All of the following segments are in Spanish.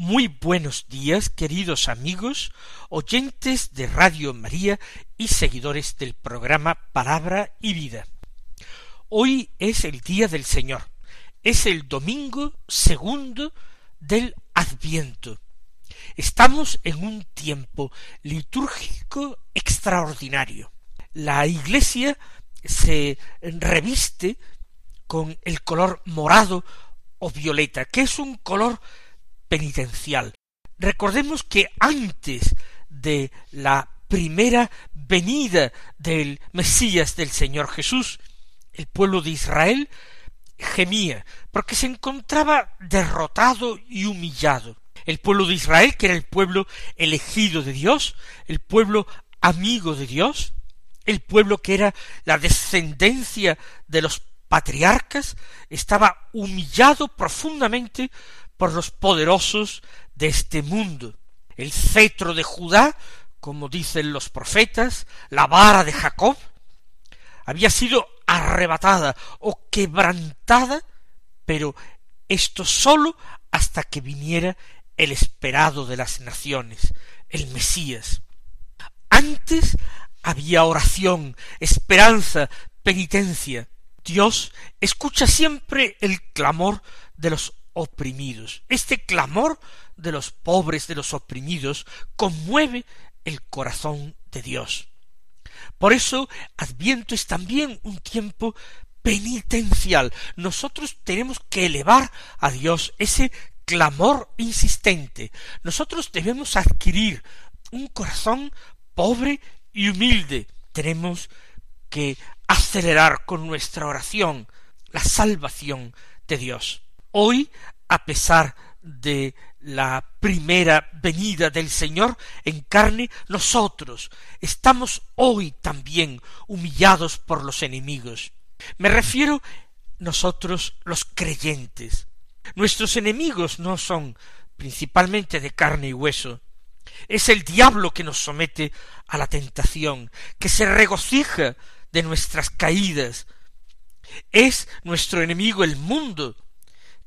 Muy buenos días, queridos amigos, oyentes de Radio María y seguidores del programa Palabra y Vida. Hoy es el día del Señor, es el domingo segundo del Adviento. Estamos en un tiempo litúrgico extraordinario. La Iglesia se reviste con el color morado o violeta, que es un color penitencial. Recordemos que antes de la primera venida del Mesías del Señor Jesús, el pueblo de Israel gemía, porque se encontraba derrotado y humillado. El pueblo de Israel, que era el pueblo elegido de Dios, el pueblo amigo de Dios, el pueblo que era la descendencia de los patriarcas, estaba humillado profundamente por los poderosos de este mundo. El cetro de Judá, como dicen los profetas, la vara de Jacob, había sido arrebatada o quebrantada, pero esto sólo hasta que viniera el esperado de las naciones, el Mesías. Antes había oración, esperanza, penitencia. Dios escucha siempre el clamor de los oprimidos. Este clamor de los pobres, de los oprimidos, conmueve el corazón de Dios. Por eso Adviento es también un tiempo penitencial. Nosotros tenemos que elevar a Dios ese clamor insistente. Nosotros debemos adquirir un corazón pobre y humilde. Tenemos que acelerar con nuestra oración la salvación de Dios. Hoy, a pesar de la primera venida del Señor en carne, nosotros estamos hoy también humillados por los enemigos. Me refiero nosotros los creyentes. Nuestros enemigos no son principalmente de carne y hueso. Es el diablo que nos somete a la tentación, que se regocija de nuestras caídas. Es nuestro enemigo el mundo,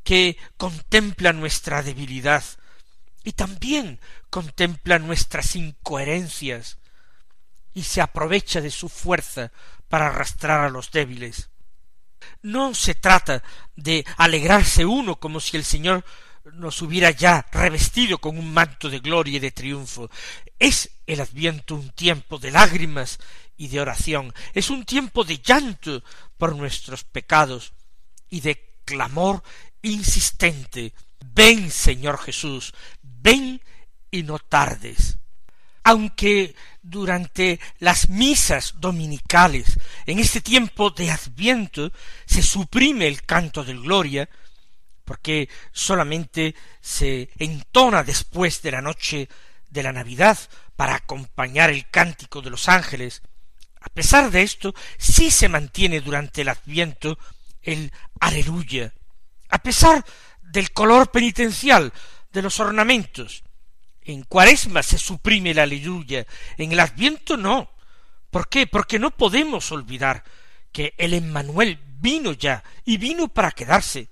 que contempla nuestra debilidad y también contempla nuestras incoherencias y se aprovecha de su fuerza para arrastrar a los débiles. No se trata de alegrarse uno como si el Señor nos hubiera ya revestido con un manto de gloria y de triunfo. Es el adviento un tiempo de lágrimas y de oración, es un tiempo de llanto por nuestros pecados y de clamor insistente Ven, Señor Jesús, ven y no tardes. Aunque durante las misas dominicales, en este tiempo de Adviento, se suprime el canto del Gloria, porque solamente se entona después de la noche de la Navidad para acompañar el cántico de los ángeles, a pesar de esto, sí se mantiene durante el Adviento el aleluya, a pesar del color penitencial de los ornamentos. En Cuaresma se suprime la aleluya, en el Adviento no. ¿Por qué? Porque no podemos olvidar que el Emmanuel vino ya y vino para quedarse.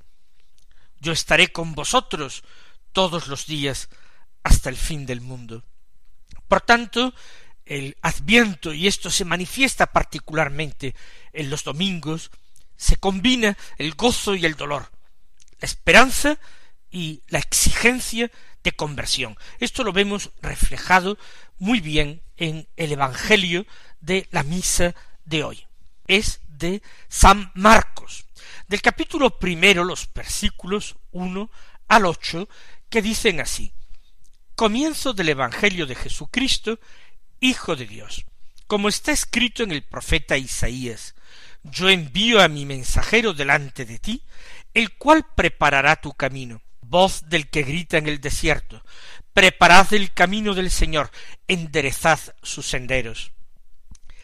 Yo estaré con vosotros todos los días hasta el fin del mundo. Por tanto, el Adviento, y esto se manifiesta particularmente en los domingos, se combina el gozo y el dolor, la esperanza y la exigencia de conversión. Esto lo vemos reflejado muy bien en el Evangelio de la misa de hoy. Es de San Marcos, del capítulo primero, los versículos uno al ocho, que dicen así Comienzo del Evangelio de Jesucristo, Hijo de Dios, como está escrito en el profeta Isaías, yo envío a mi mensajero delante de ti, el cual preparará tu camino, voz del que grita en el desierto, preparad el camino del Señor, enderezad sus senderos.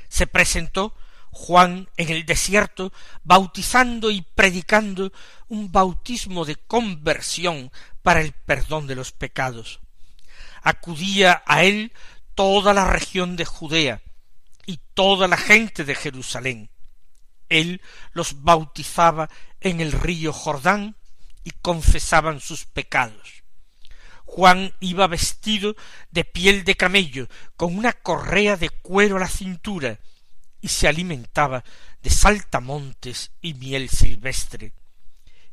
Se presentó Juan en el desierto, bautizando y predicando un bautismo de conversión para el perdón de los pecados. Acudía a él toda la región de Judea y toda la gente de Jerusalén. Él los bautizaba en el río Jordán y confesaban sus pecados. Juan iba vestido de piel de camello, con una correa de cuero a la cintura, y se alimentaba de saltamontes y miel silvestre.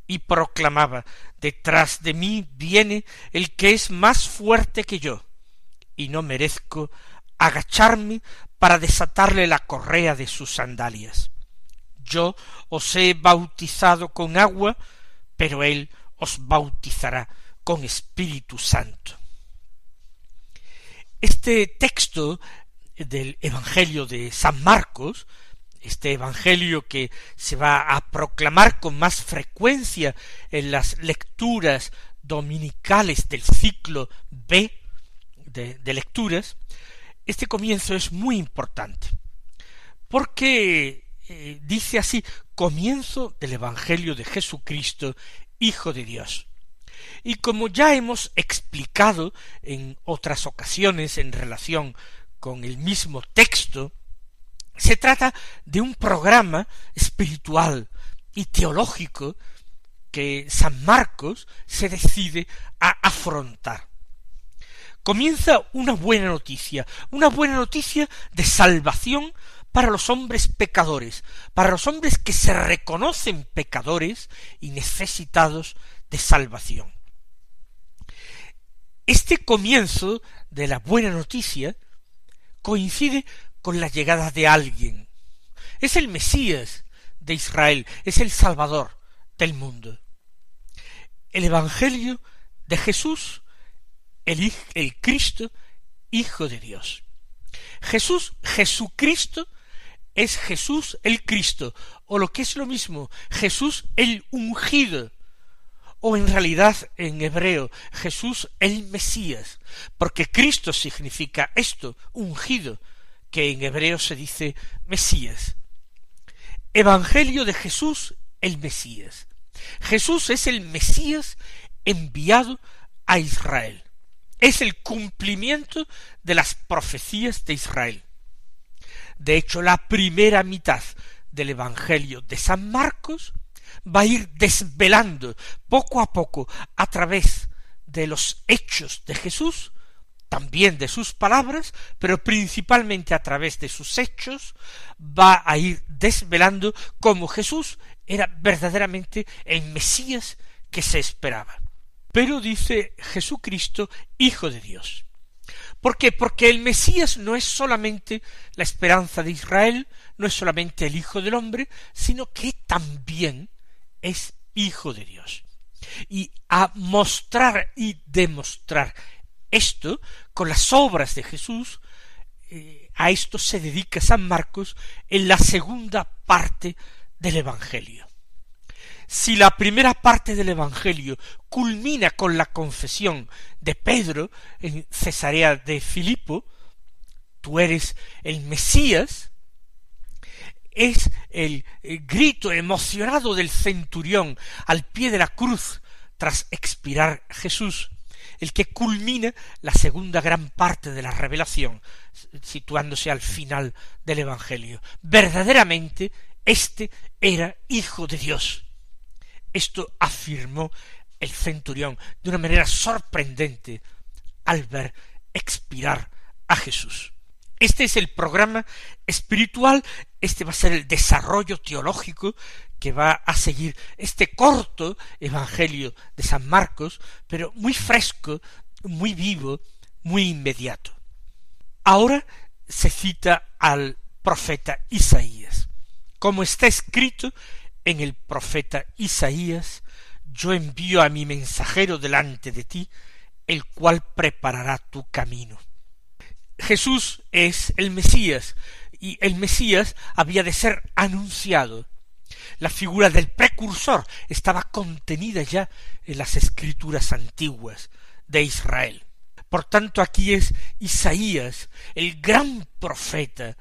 Y proclamaba Detrás de mí viene el que es más fuerte que yo, y no merezco agacharme para desatarle la correa de sus sandalias. Yo os he bautizado con agua, pero él os bautizará con Espíritu Santo. Este texto del Evangelio de San Marcos, este Evangelio que se va a proclamar con más frecuencia en las lecturas dominicales del ciclo B de, lecturas, este comienzo es muy importante, porque eh, dice así, comienzo del Evangelio de Jesucristo, Hijo de Dios. Y como ya hemos explicado en otras ocasiones en relación con el mismo texto, se trata de un programa espiritual y teológico que San Marcos se decide a afrontar. Comienza una buena noticia, una buena noticia de salvación para los hombres pecadores, para los hombres que se reconocen pecadores y necesitados de salvación. Este comienzo de la buena noticia coincide con la llegada de alguien. Es el Mesías de Israel, es el Salvador del mundo. El Evangelio de Jesús, el, Cristo, Hijo de Dios. Jesús, Jesucristo, es Jesús el Cristo, o lo que es lo mismo, Jesús el ungido, o en realidad en hebreo Jesús el Mesías, porque Cristo significa esto, ungido, que en hebreo se dice Mesías. Evangelio de Jesús el Mesías. Jesús es el Mesías enviado a Israel. Es el cumplimiento de las profecías de Israel. De hecho, la primera mitad del Evangelio de San Marcos va a ir desvelando poco a poco a través de los hechos de Jesús, también de sus palabras, pero principalmente a través de sus hechos, va a ir desvelando cómo Jesús era verdaderamente el Mesías que se esperaba. Pero dice Jesucristo, Hijo de Dios. ¿Por qué? Porque el Mesías no es solamente la esperanza de Israel, no es solamente el Hijo del hombre, sino que también es hijo de Dios. Y a mostrar y demostrar esto con las obras de Jesús, eh, a esto se dedica San Marcos en la segunda parte del Evangelio. Si la primera parte del Evangelio culmina con la confesión de Pedro en Cesarea de Filipo, tú eres el Mesías, es el, grito emocionado del centurión al pie de la cruz tras expirar Jesús, el que culmina la segunda gran parte de la revelación, situándose al final del Evangelio. Verdaderamente, éste era hijo de Dios. Esto afirmó el centurión de una manera sorprendente al ver expirar a Jesús. Este es el programa espiritual, este va a ser el desarrollo teológico que va a seguir este corto Evangelio de San Marcos, pero muy fresco, muy vivo, muy inmediato. Ahora se cita al profeta Isaías. Como está escrito en el profeta Isaías, yo envío a mi mensajero delante de ti, el cual preparará tu camino. Jesús es el Mesías, y el Mesías había de ser anunciado. La figura del precursor estaba contenida ya en las escrituras antiguas de Israel. Por tanto, aquí es Isaías, el gran profeta,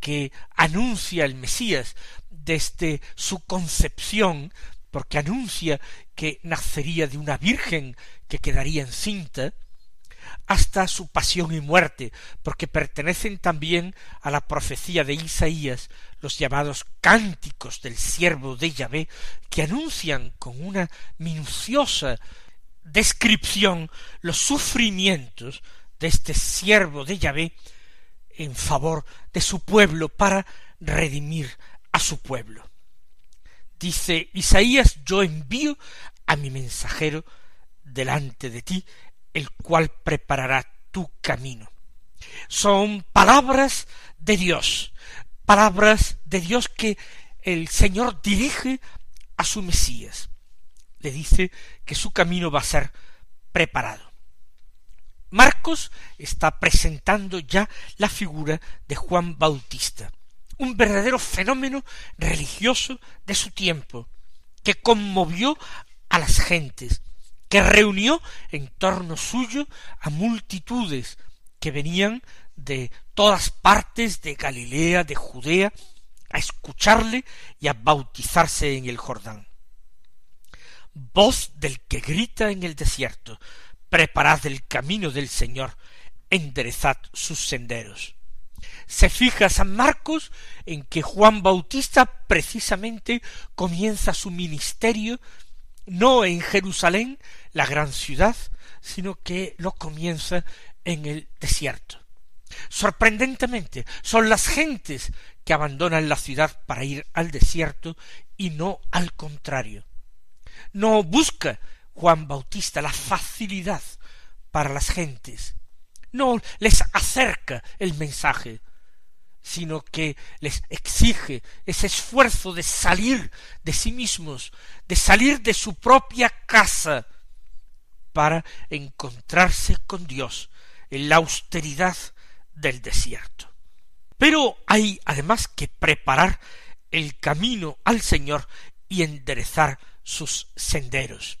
que anuncia el Mesías desde su concepción, porque anuncia que nacería de una virgen que quedaría encinta, hasta su pasión y muerte, porque pertenecen también a la profecía de Isaías los llamados cánticos del siervo de Yahvé, que anuncian con una minuciosa descripción los sufrimientos de este siervo de Yahvé en favor de su pueblo para redimir a su pueblo. Dice Isaías, yo envío a mi mensajero delante de ti, el cual preparará tu camino. Son palabras de Dios, palabras de Dios que el Señor dirige a su Mesías. Le dice que su camino va a ser preparado. Marcos está presentando ya la figura de Juan Bautista, un verdadero fenómeno religioso de su tiempo, que conmovió a las gentes, que reunió en torno suyo a multitudes que venían de todas partes de Galilea, de Judea, a escucharle y a bautizarse en el Jordán. Voz del que grita en el desierto, preparad el camino del Señor, enderezad sus senderos. Se fija San Marcos en que Juan Bautista precisamente comienza su ministerio no en Jerusalén, la gran ciudad, sino que lo comienza en el desierto. Sorprendentemente, son las gentes que abandonan la ciudad para ir al desierto y no al contrario. No busca Juan Bautista la facilidad para las gentes, no les acerca el mensaje, sino que les exige ese esfuerzo de salir de sí mismos, de salir de su propia casa, para encontrarse con Dios en la austeridad del desierto. Pero hay además que preparar el camino al Señor y enderezar sus senderos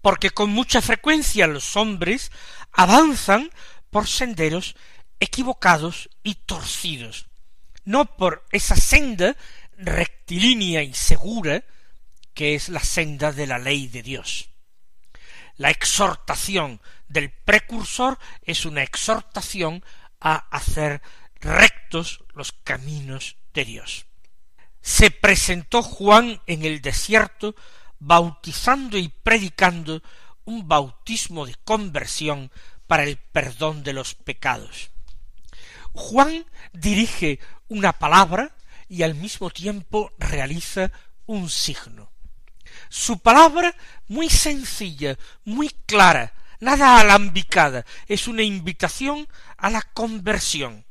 porque con mucha frecuencia los hombres avanzan por senderos equivocados y torcidos, no por esa senda rectilínea y segura que es la senda de la ley de Dios. La exhortación del precursor es una exhortación a hacer rectos los caminos de Dios. Se presentó Juan en el desierto bautizando y predicando un bautismo de conversión para el perdón de los pecados. Juan dirige una palabra y al mismo tiempo realiza un signo. Su palabra muy sencilla, muy clara, nada alambicada, es una invitación a la conversión.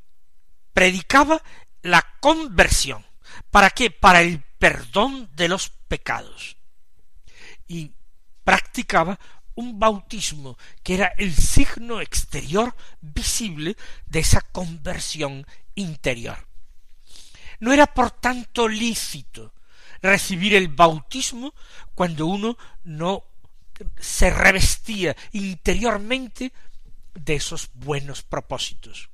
Predicaba la conversión. ¿Para qué? Para el perdón de los pecados y practicaba un bautismo que era el signo exterior visible de esa conversión interior. No era por tanto lícito recibir el bautismo cuando uno no se revestía interiormente de esos buenos propósitos.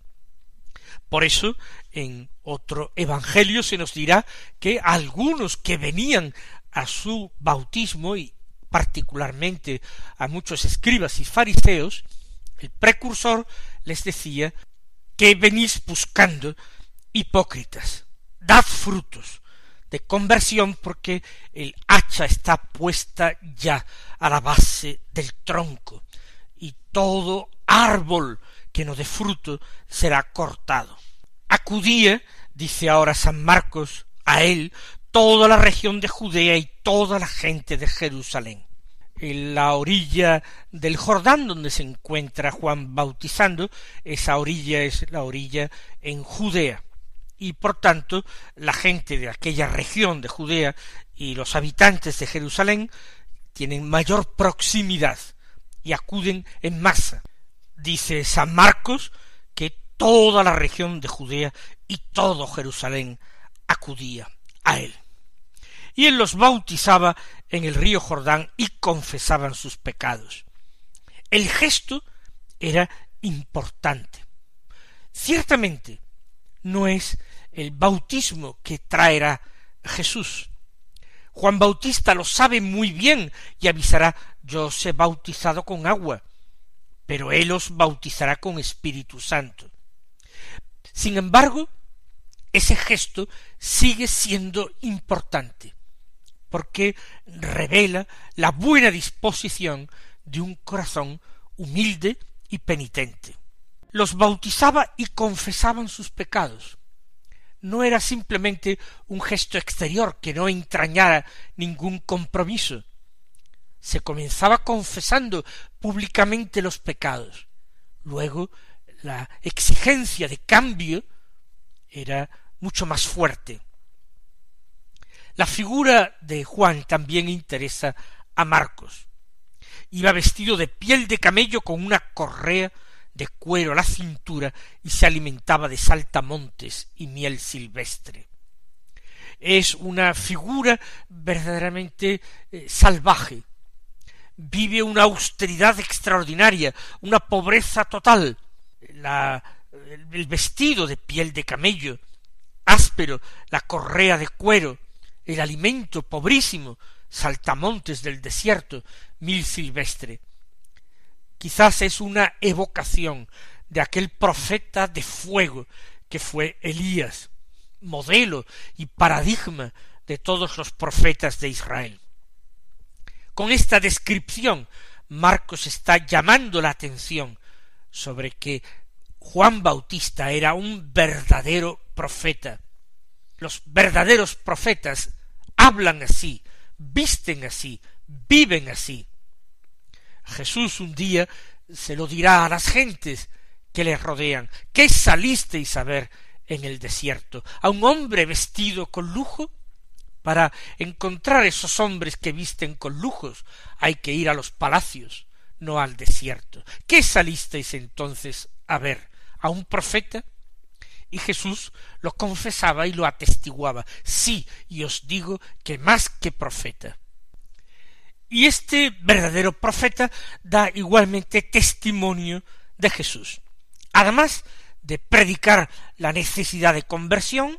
Por eso, en otro evangelio se nos dirá que algunos que venían a su bautismo y particularmente a muchos escribas y fariseos, el precursor les decía que venís buscando hipócritas, dad frutos de conversión porque el hacha está puesta ya a la base del tronco y todo árbol que no dé fruto será cortado. Acudía, dice ahora San Marcos, a él toda la región de Judea y toda la gente de Jerusalén en la orilla del Jordán donde se encuentra Juan bautizando, esa orilla es la orilla en Judea. Y por tanto, la gente de aquella región de Judea y los habitantes de Jerusalén tienen mayor proximidad y acuden en masa. Dice San Marcos que toda la región de Judea y todo Jerusalén acudía a él y él los bautizaba en el río Jordán y confesaban sus pecados. El gesto era importante. Ciertamente no es el bautismo que traerá Jesús. Juan Bautista lo sabe muy bien y avisará yo os he bautizado con agua, pero él os bautizará con Espíritu Santo. Sin embargo, ese gesto sigue siendo importante, porque revela la buena disposición de un corazón humilde y penitente. Los bautizaba y confesaban sus pecados. No era simplemente un gesto exterior que no entrañara ningún compromiso. Se comenzaba confesando públicamente los pecados. Luego la exigencia de cambio era mucho más fuerte. La figura de Juan también interesa a Marcos. Iba vestido de piel de camello con una correa de cuero a la cintura y se alimentaba de saltamontes y miel silvestre. Es una figura verdaderamente eh, salvaje. Vive una austeridad extraordinaria, una pobreza total. La, el vestido de piel de camello, áspero, la correa de cuero, el alimento pobrísimo, saltamontes del desierto, mil silvestre. Quizás es una evocación de aquel profeta de fuego que fue Elías, modelo y paradigma de todos los profetas de Israel. Con esta descripción, Marcos está llamando la atención sobre que Juan Bautista era un verdadero profeta. Los verdaderos profetas hablan así, visten así, viven así. Jesús un día se lo dirá a las gentes que le rodean. ¿Qué salisteis a ver en el desierto? ¿A un hombre vestido con lujo? Para encontrar esos hombres que visten con lujos hay que ir a los palacios, no al desierto. ¿Qué salisteis entonces a ver? ¿A un profeta? Y Jesús lo confesaba y lo atestiguaba. Sí, y os digo que más que profeta. Y este verdadero profeta da igualmente testimonio de Jesús. Además de predicar la necesidad de conversión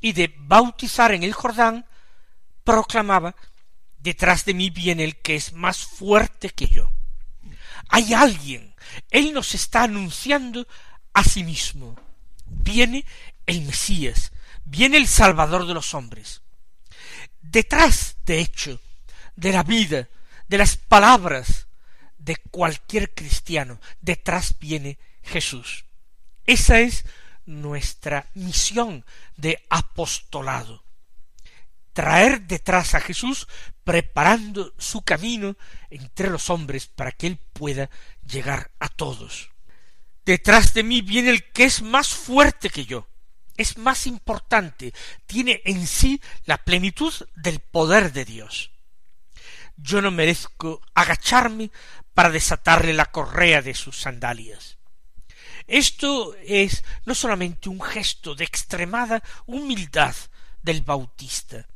y de bautizar en el Jordán, proclamaba detrás de mí viene el que es más fuerte que yo. Hay alguien, él nos está anunciando a sí mismo. Viene el Mesías, viene el Salvador de los hombres. Detrás, de hecho, de la vida, de las palabras de cualquier cristiano. Detrás viene Jesús. Esa es nuestra misión de apostolado. Traer detrás a Jesús preparando su camino entre los hombres para que Él pueda llegar a todos. Detrás de mí viene el que es más fuerte que yo, es más importante, tiene en sí la plenitud del poder de Dios yo no merezco agacharme para desatarle la correa de sus sandalias. Esto es no solamente un gesto de extremada humildad del Bautista.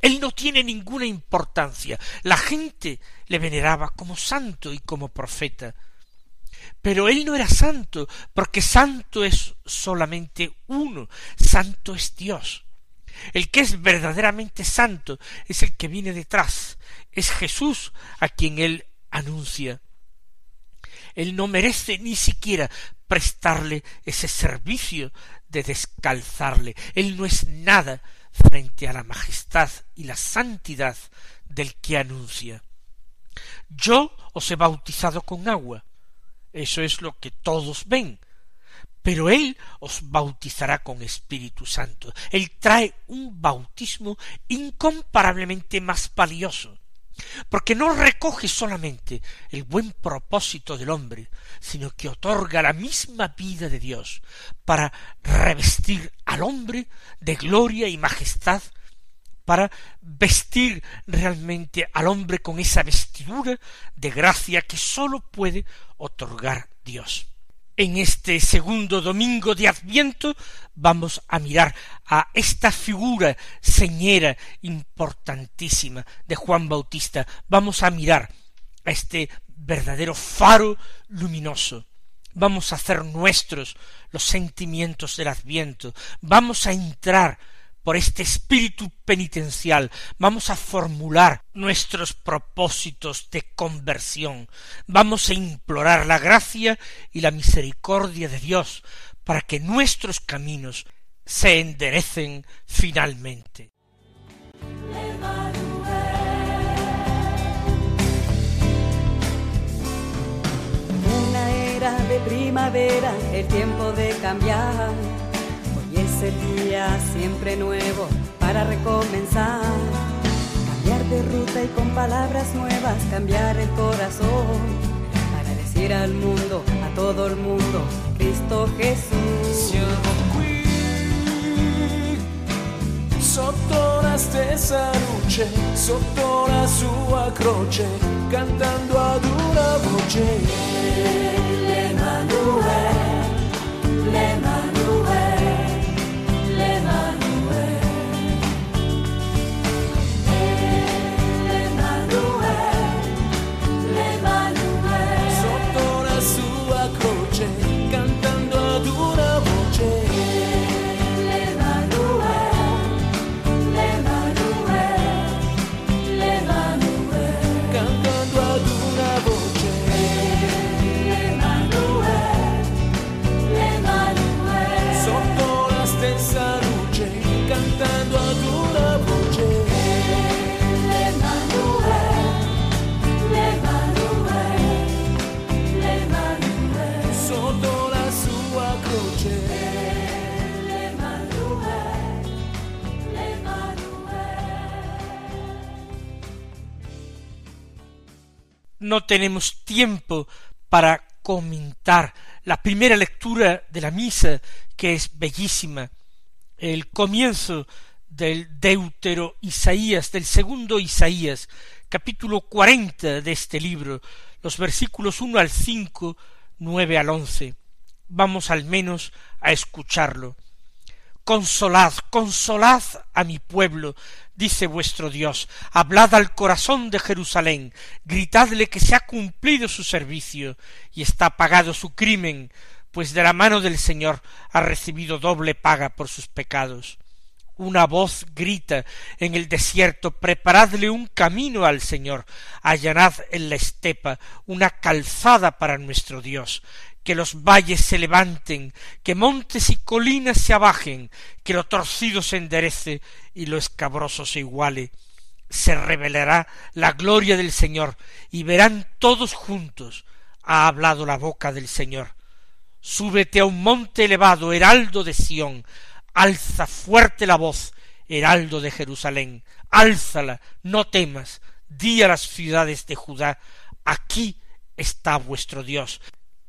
Él no tiene ninguna importancia. La gente le veneraba como santo y como profeta. Pero él no era santo, porque santo es solamente uno, santo es Dios. El que es verdaderamente santo es el que viene detrás, es Jesús a quien él anuncia. Él no merece ni siquiera prestarle ese servicio de descalzarle. Él no es nada frente a la majestad y la santidad del que anuncia. Yo os he bautizado con agua. Eso es lo que todos ven pero Él os bautizará con Espíritu Santo. Él trae un bautismo incomparablemente más valioso, porque no recoge solamente el buen propósito del hombre, sino que otorga la misma vida de Dios para revestir al hombre de gloria y majestad, para vestir realmente al hombre con esa vestidura de gracia que sólo puede otorgar Dios en este segundo domingo de Adviento vamos a mirar a esta figura señera importantísima de Juan Bautista. Vamos a mirar a este verdadero faro luminoso, vamos a hacer nuestros los sentimientos del adviento, vamos a entrar por este espíritu penitencial, vamos a formular nuestros propósitos de conversión, vamos a implorar la gracia y la misericordia de Dios para que nuestros caminos se enderecen finalmente. Una era de primavera, el tiempo de cambiar. Hoy es el día siempre nuevo para recomenzar. Cambiar de ruta y con palabras nuevas cambiar el corazón. Para decir al mundo, a todo el mundo, Cristo Jesús. sotto la stessa luce, sotto la sua croce, cantando ad una voce. No tenemos tiempo para comentar la primera lectura de la misa, que es bellísima, el comienzo del Deutero Isaías, del segundo Isaías, capítulo cuarenta de este libro, los versículos uno al cinco, nueve al once. Vamos al menos a escucharlo. Consolad, consolad a mi pueblo, dice vuestro Dios, hablad al corazón de Jerusalén, gritadle que se ha cumplido su servicio y está pagado su crimen, pues de la mano del Señor ha recibido doble paga por sus pecados. Una voz grita en el desierto, preparadle un camino al Señor, allanad en la estepa una calzada para nuestro Dios, que los valles se levanten, que montes y colinas se abajen, que lo torcido se enderece y lo escabroso se iguale. Se revelará la gloria del Señor y verán todos juntos. Ha hablado la boca del Señor. Súbete a un monte elevado, heraldo de Sión, alza fuerte la voz, heraldo de Jerusalén, álzala, no temas, di a las ciudades de Judá, aquí está vuestro Dios.